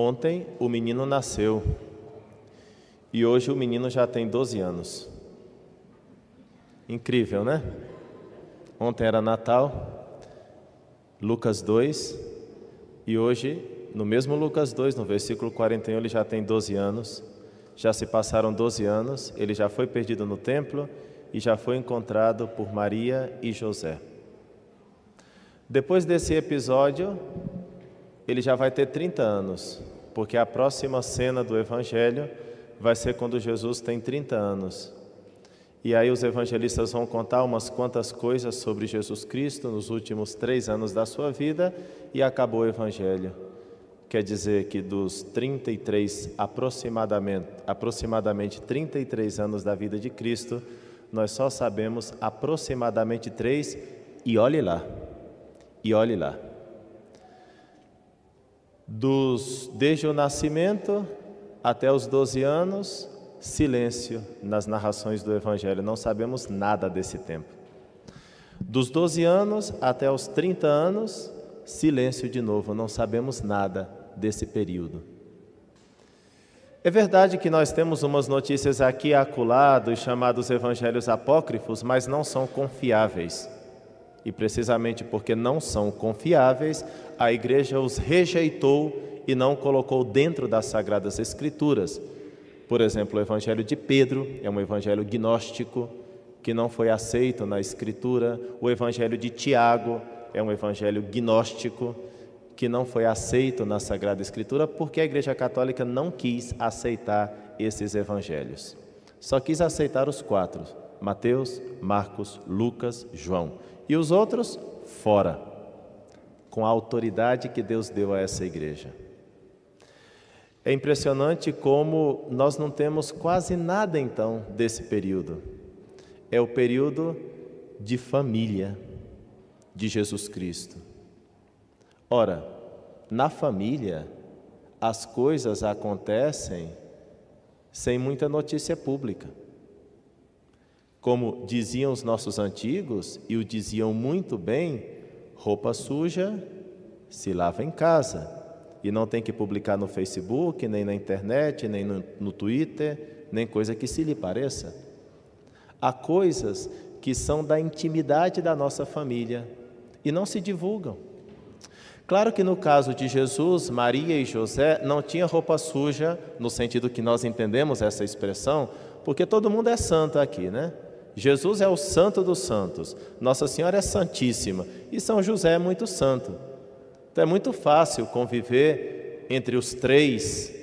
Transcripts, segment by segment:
Ontem o menino nasceu e hoje o menino já tem 12 anos. Incrível, né? Ontem era Natal, Lucas 2, e hoje, no mesmo Lucas 2, no versículo 41, ele já tem 12 anos. Já se passaram 12 anos, ele já foi perdido no templo e já foi encontrado por Maria e José. Depois desse episódio, ele já vai ter 30 anos, porque a próxima cena do Evangelho vai ser quando Jesus tem 30 anos. E aí os evangelistas vão contar umas quantas coisas sobre Jesus Cristo nos últimos três anos da sua vida e acabou o Evangelho. Quer dizer que dos 33, aproximadamente, aproximadamente 33 anos da vida de Cristo, nós só sabemos aproximadamente três e olhe lá, e olhe lá dos, desde o nascimento até os 12 anos, silêncio nas narrações do Evangelho, não sabemos nada desse tempo. Dos 12 anos até os 30 anos, silêncio de novo, não sabemos nada desse período. É verdade que nós temos umas notícias aqui acolá dos chamados evangelhos apócrifos, mas não são confiáveis. E precisamente porque não são confiáveis, a igreja os rejeitou e não colocou dentro das Sagradas Escrituras. Por exemplo, o Evangelho de Pedro é um evangelho gnóstico que não foi aceito na Escritura. O Evangelho de Tiago é um evangelho gnóstico que não foi aceito na Sagrada Escritura porque a Igreja Católica não quis aceitar esses evangelhos. Só quis aceitar os quatro: Mateus, Marcos, Lucas, João e os outros fora, com a autoridade que Deus deu a essa igreja. É impressionante como nós não temos quase nada então desse período. É o período de família de Jesus Cristo. Ora, na família, as coisas acontecem sem muita notícia pública. Como diziam os nossos antigos, e o diziam muito bem, roupa suja se lava em casa. E não tem que publicar no Facebook, nem na internet, nem no, no Twitter, nem coisa que se lhe pareça. Há coisas que são da intimidade da nossa família e não se divulgam. Claro que no caso de Jesus, Maria e José não tinha roupa suja, no sentido que nós entendemos essa expressão, porque todo mundo é santo aqui, né? Jesus é o santo dos santos, Nossa Senhora é santíssima e São José é muito santo. Então é muito fácil conviver entre os três,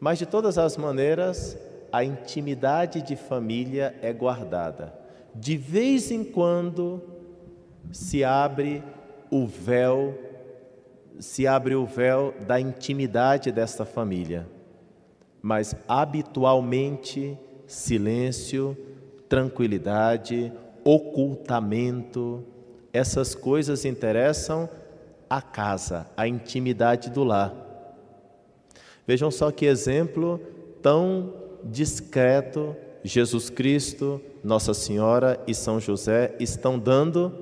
mas de todas as maneiras, a intimidade de família é guardada. De vez em quando se abre o véu, se abre o véu da intimidade desta família, mas habitualmente silêncio, tranquilidade, ocultamento, essas coisas interessam a casa, a intimidade do lar. Vejam só que exemplo tão discreto Jesus Cristo, Nossa Senhora e São José estão dando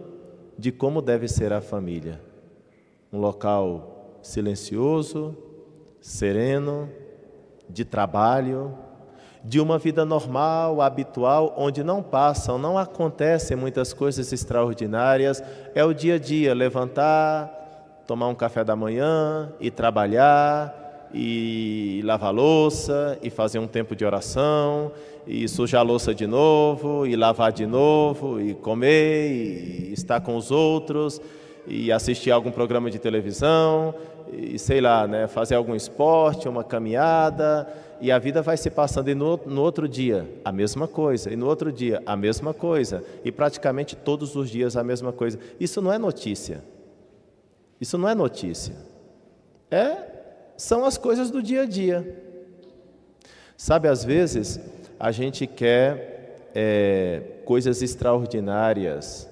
de como deve ser a família. Um local silencioso, sereno, de trabalho, de uma vida normal, habitual, onde não passam, não acontecem muitas coisas extraordinárias, é o dia a dia, levantar, tomar um café da manhã e trabalhar e lavar louça e fazer um tempo de oração e sujar a louça de novo e lavar de novo e comer e estar com os outros e assistir algum programa de televisão e sei lá, né, fazer algum esporte, uma caminhada e a vida vai se passando e no, no, outro dia a mesma coisa, e no outro dia a mesma coisa, e praticamente todos os dias a mesma coisa. Isso não é notícia. Isso não é notícia. É, são as coisas do dia a dia. Sabe, às vezes a gente quer é, coisas extraordinárias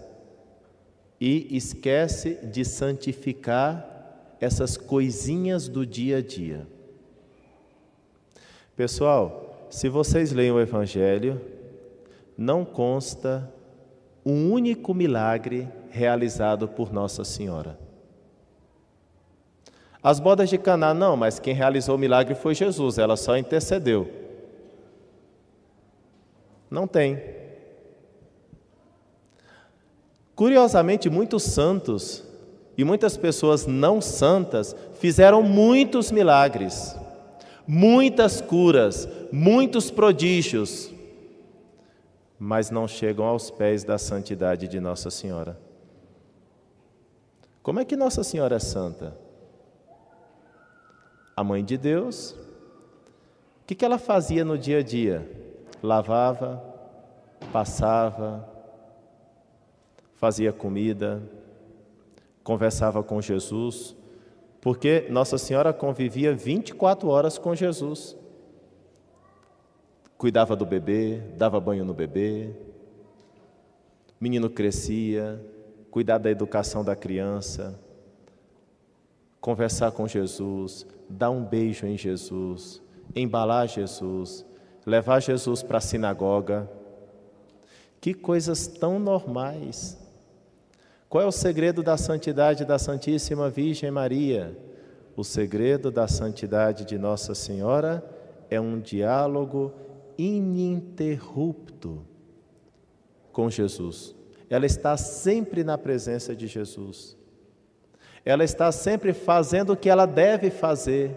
e esquece de santificar essas coisinhas do dia a dia. Pessoal, se vocês leem o Evangelho, não consta um único milagre realizado por Nossa Senhora. As bodas de Caná, não, mas quem realizou o milagre foi Jesus, ela só intercedeu. Não tem. Curiosamente, muitos santos e muitas pessoas não santas fizeram muitos milagres, muitas curas, muitos prodígios, mas não chegam aos pés da santidade de Nossa Senhora. Como é que Nossa Senhora é santa? A mãe de Deus, o que, ela fazia no dia a dia? Lavava, passava, fazia comida, conversava com Jesus, porque Nossa Senhora convivia 24 horas com Jesus. Cuidava do bebê, dava banho no bebê, menino crescia, cuidar da educação da criança, conversar com Jesus, dar um beijo em Jesus, embalar Jesus, levar Jesus para a sinagoga. Que coisas tão normais. Qual é o segredo da santidade da Santíssima Virgem Maria? O segredo da santidade de Nossa Senhora é um diálogo ininterrupto com Jesus. Ela está sempre na presença de Jesus. Ela está sempre fazendo o que ela deve fazer.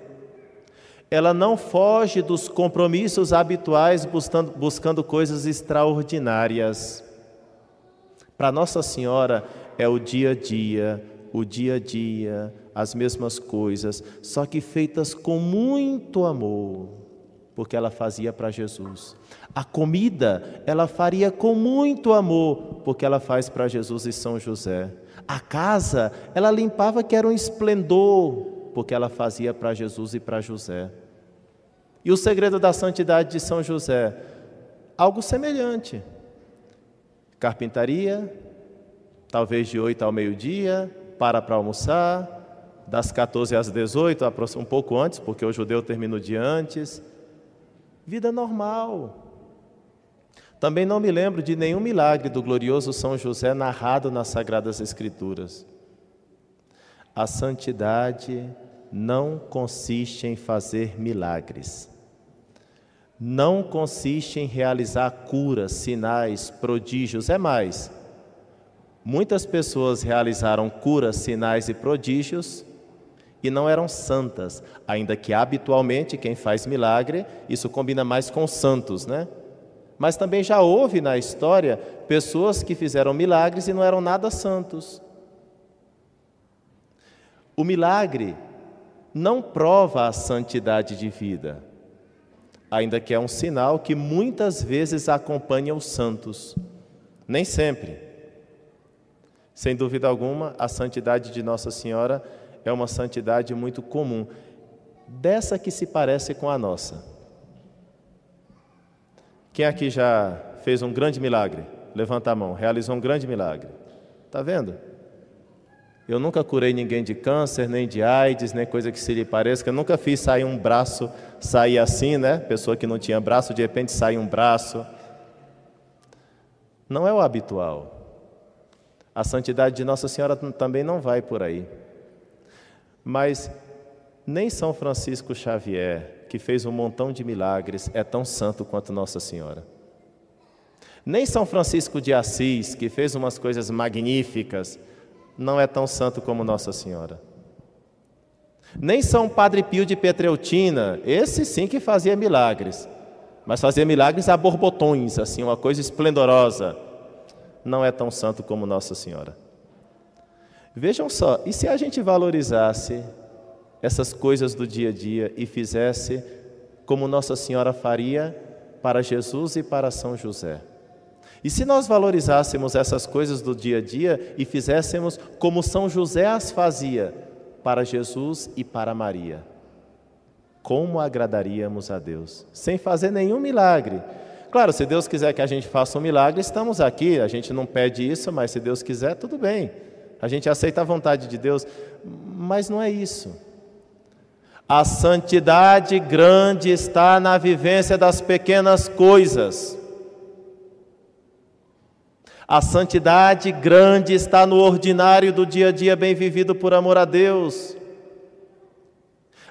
Ela não foge dos compromissos habituais buscando, buscando coisas extraordinárias. Para Nossa Senhora, é o dia a dia, o dia a dia, as mesmas coisas, só que feitas com muito amor, porque ela fazia para Jesus. A comida ela faria com muito amor, porque ela faz para Jesus e São José. A casa ela limpava que era um esplendor, porque ela fazia para Jesus e para José. E o segredo da santidade de São José? Algo semelhante. Carpintaria, talvez de 8 ao meio-dia, para para almoçar, das 14 às 18, um pouco antes, porque o judeu termina o dia antes. Vida normal. Também não me lembro de nenhum milagre do glorioso São José narrado nas Sagradas Escrituras. A santidade não consiste em fazer milagres. Não consiste em realizar curas, sinais, prodígios, é mais Muitas pessoas realizaram curas, sinais e prodígios e não eram santas, ainda que habitualmente quem faz milagre, isso combina mais com santos, né? Mas também já houve na história pessoas que fizeram milagres e não eram nada santos. O milagre não prova a santidade de vida, ainda que é um sinal que muitas vezes acompanha os santos. Nem sempre. Sem dúvida alguma, a santidade de Nossa Senhora é uma santidade muito comum, dessa que se parece com a nossa. Quem aqui já fez um grande milagre? Levanta a mão, realizou um grande milagre. Está vendo? Eu nunca curei ninguém de câncer, nem de AIDS, nem coisa que se lhe pareça. Eu nunca fiz sair um braço, sair assim, né? Pessoa que não tinha braço, de repente sai um braço. Não é o habitual. A santidade de Nossa Senhora também não vai por aí. Mas nem São Francisco Xavier, que fez um montão de milagres, é tão santo quanto Nossa Senhora. Nem São Francisco de Assis, que fez umas coisas magníficas, não é tão santo como Nossa Senhora. Nem São Padre Pio de Petreutina, esse sim que fazia milagres, mas fazia milagres a borbotões, assim, uma coisa esplendorosa não é tão santo como Nossa Senhora. Vejam só, e se a gente valorizasse essas coisas do dia a dia e fizesse como Nossa Senhora faria para Jesus e para São José? E se nós valorizássemos essas coisas do dia a dia e fizéssemos como São José as fazia para Jesus e para Maria? Como agradaríamos a Deus? Sem fazer nenhum milagre, Claro, se Deus quiser que a gente faça um milagre, estamos aqui, a gente não pede isso, mas se Deus quiser, tudo bem. A gente aceita a vontade de Deus, mas não é isso. A santidade grande está na vivência das pequenas coisas. A santidade grande está no ordinário do dia a dia bem vivido por amor a Deus.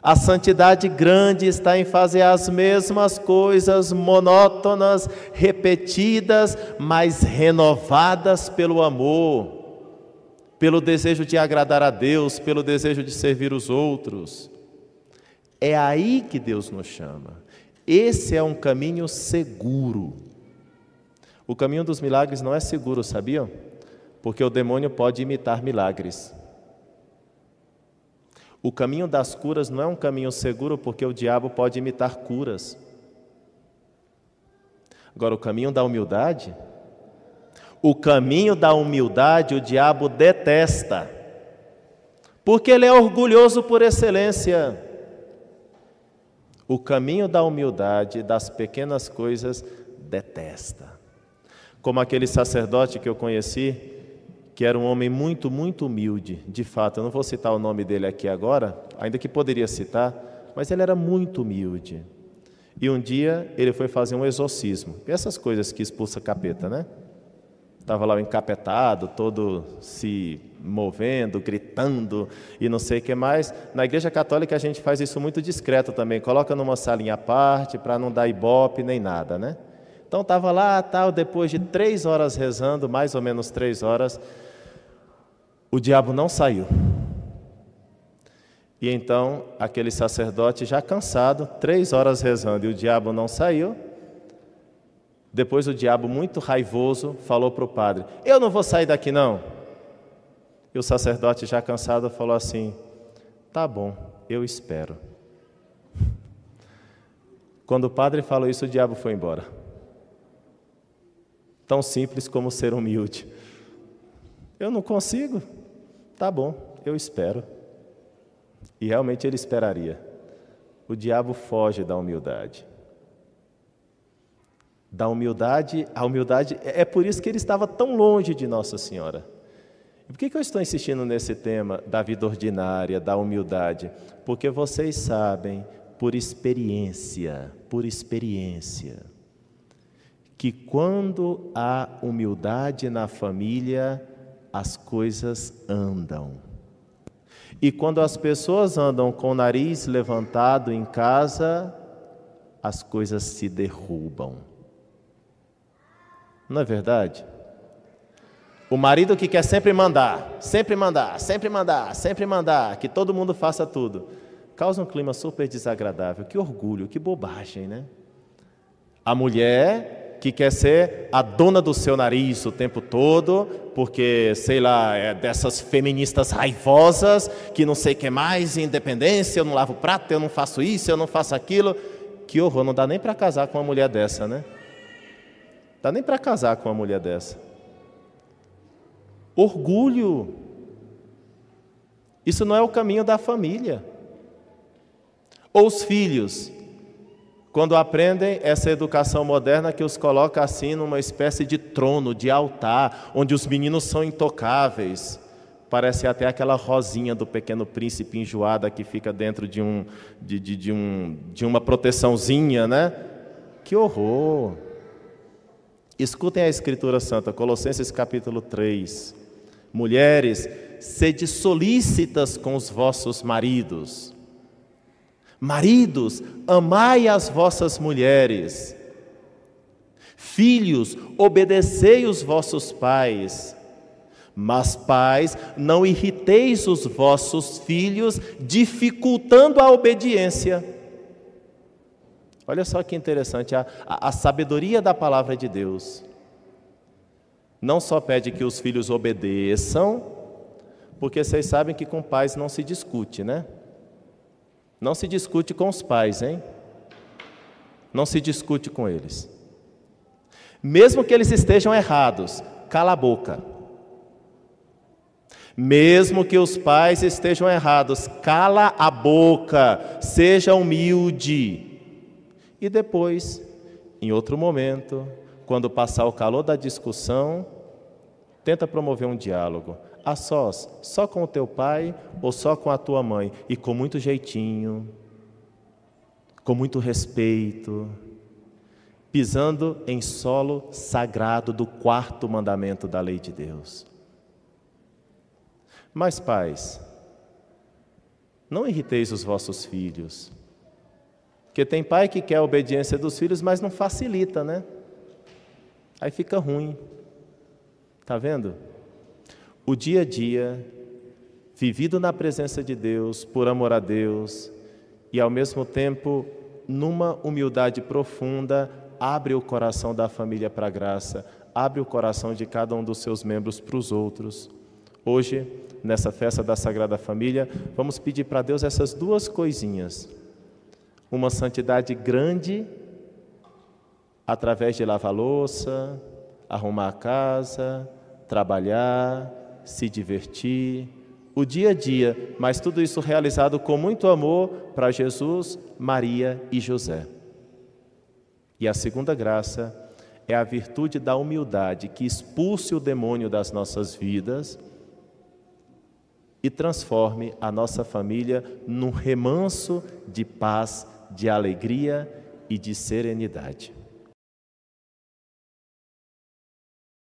A santidade grande está em fazer as mesmas coisas monótonas, repetidas, mas renovadas pelo amor, pelo desejo de agradar a Deus, pelo desejo de servir os outros. É aí que Deus nos chama. Esse é um caminho seguro. O caminho dos milagres não é seguro, sabiam? Porque o demônio pode imitar milagres. O caminho das curas não é um caminho seguro porque o diabo pode imitar curas. Agora, o caminho da humildade, o caminho da humildade o diabo detesta, porque ele é orgulhoso por excelência. O caminho da humildade, das pequenas coisas, detesta. Como aquele sacerdote que eu conheci, que era um homem muito, muito humilde, de fato. Eu não vou citar o nome dele aqui agora, ainda que poderia citar, mas ele era muito humilde. E um dia ele foi fazer um exorcismo. Essas coisas que expulsa capeta, né? Estava lá encapetado, todo se movendo, gritando e não sei o que mais. Na Igreja Católica a gente faz isso muito discreto também, coloca numa salinha à parte para não dar ibope nem nada, né? Então estava lá, tal, depois de três horas rezando, mais ou menos três horas, o diabo não saiu. E então aquele sacerdote, já cansado, três horas rezando e o diabo não saiu. Depois o diabo, muito raivoso, falou para o padre: Eu não vou sair daqui não. E o sacerdote, já cansado, falou assim: Tá bom, eu espero. Quando o padre falou isso, o diabo foi embora. Tão simples como ser humilde. Eu não consigo. Tá bom, eu espero. E realmente ele esperaria. O diabo foge da humildade. Da humildade, a humildade, é, é por isso que ele estava tão longe de Nossa Senhora. E por que, que eu estou insistindo nesse tema da vida ordinária, da humildade? Porque vocês sabem, por experiência, por experiência, que quando há humildade na família, as coisas andam. E quando as pessoas andam com o nariz levantado em casa, as coisas se derrubam. Não é verdade? O marido que quer sempre mandar, sempre mandar, sempre mandar, sempre mandar, que todo mundo faça tudo, causa um clima super desagradável. Que orgulho, que bobagem, né? A mulher que quer ser a dona do seu nariz o tempo todo, porque, sei lá, é dessas feministas raivosas, que não sei o que mais, independência, eu não lavo prato, eu não faço isso, eu não faço aquilo. Que horror, não dá nem para casar com uma mulher dessa, né? Dá nem para casar com uma mulher dessa. Orgulho. Isso não é o caminho da família. Ou os filhos, quando aprendem essa educação moderna que os coloca assim numa espécie de trono, de altar, onde os meninos são intocáveis. Parece até aquela rosinha do pequeno príncipe enjoada que fica dentro de, um, de, de, de, um, de uma proteçãozinha, né? Que horror! Escutem a Escritura Santa, Colossenses capítulo 3. Mulheres, sede solícitas com os vossos maridos Maridos, amai as vossas mulheres. Filhos, obedecei os vossos pais. Mas, pais, não irriteis os vossos filhos, dificultando a obediência. Olha só que interessante, a, a, a sabedoria da palavra de Deus. Não só pede que os filhos obedeçam, porque vocês sabem que com pais não se discute, né? Não se discute com os pais, hein? Não se discute com eles. Mesmo que eles estejam errados, cala a boca. Mesmo que os pais estejam errados, cala a boca, seja humilde. E depois, em outro momento, quando passar o calor da discussão, tenta promover um diálogo a sós, só com o teu pai ou só com a tua mãe, e com muito jeitinho, com muito respeito, pisando em solo sagrado do quarto mandamento da lei de Deus. Mas, pais, Não irriteis os vossos filhos. Porque tem pai que quer a obediência dos filhos, mas não facilita, né? Aí fica ruim. Tá vendo? O dia a dia, vivido na presença de Deus, por amor a Deus, e ao mesmo tempo, numa humildade profunda, abre o coração da família para a graça, abre o coração de cada um dos seus membros para os outros. Hoje, nessa festa da Sagrada Família, vamos pedir para Deus essas duas coisinhas: uma santidade grande, através de lavar louça, arrumar a casa, trabalhar, se divertir, o dia a dia, mas tudo isso realizado com muito amor para Jesus, Maria e José. E a segunda graça é a virtude da humildade que expulse o demônio das nossas vidas e transforme a nossa família num remanso de paz, de alegria e de serenidade.